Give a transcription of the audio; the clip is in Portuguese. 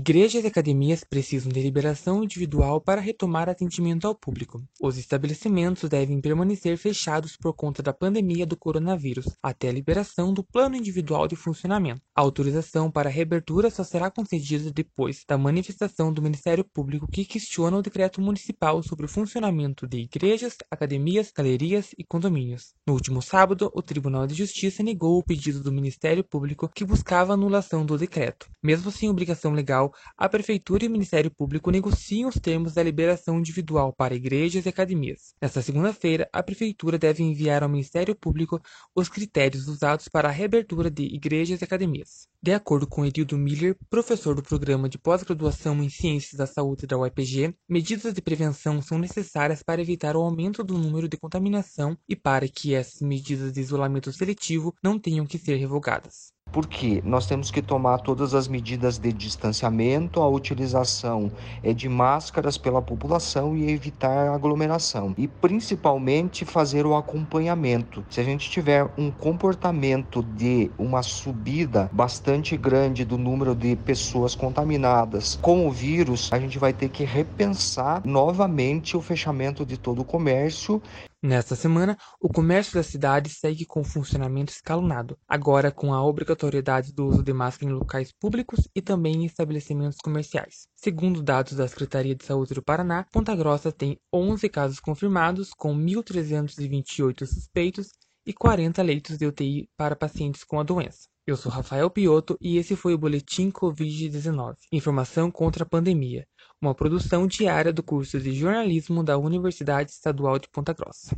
Igrejas e academias precisam de liberação individual para retomar atendimento ao público. Os estabelecimentos devem permanecer fechados por conta da pandemia do coronavírus até a liberação do plano individual de funcionamento. A autorização para a reabertura só será concedida depois da manifestação do Ministério Público que questiona o decreto municipal sobre o funcionamento de igrejas, academias, galerias e condomínios. No último sábado, o Tribunal de Justiça negou o pedido do Ministério Público que buscava a anulação do decreto. Mesmo sem obrigação legal, a Prefeitura e o Ministério Público negociam os termos da liberação individual para igrejas e academias. Nesta segunda-feira, a Prefeitura deve enviar ao Ministério Público os critérios usados para a reabertura de igrejas e academias. De acordo com Edildo Miller, professor do programa de pós-graduação em Ciências da Saúde da UEPG, medidas de prevenção são necessárias para evitar o aumento do número de contaminação e para que essas medidas de isolamento seletivo não tenham que ser revogadas. Porque nós temos que tomar todas as medidas de distanciamento, a utilização é de máscaras pela população e evitar aglomeração. E principalmente fazer o acompanhamento. Se a gente tiver um comportamento de uma subida bastante grande do número de pessoas contaminadas com o vírus, a gente vai ter que repensar novamente o fechamento de todo o comércio Nesta semana, o comércio da cidade segue com funcionamento escalonado, agora com a obrigatoriedade do uso de máscara em locais públicos e também em estabelecimentos comerciais. Segundo dados da Secretaria de Saúde do Paraná, Ponta Grossa tem 11 casos confirmados, com 1.328 suspeitos e 40 leitos de UTI para pacientes com a doença. Eu sou Rafael Pioto e esse foi o Boletim Covid-19. Informação contra a pandemia uma produção diária do curso de jornalismo da Universidade Estadual de Ponta Grossa.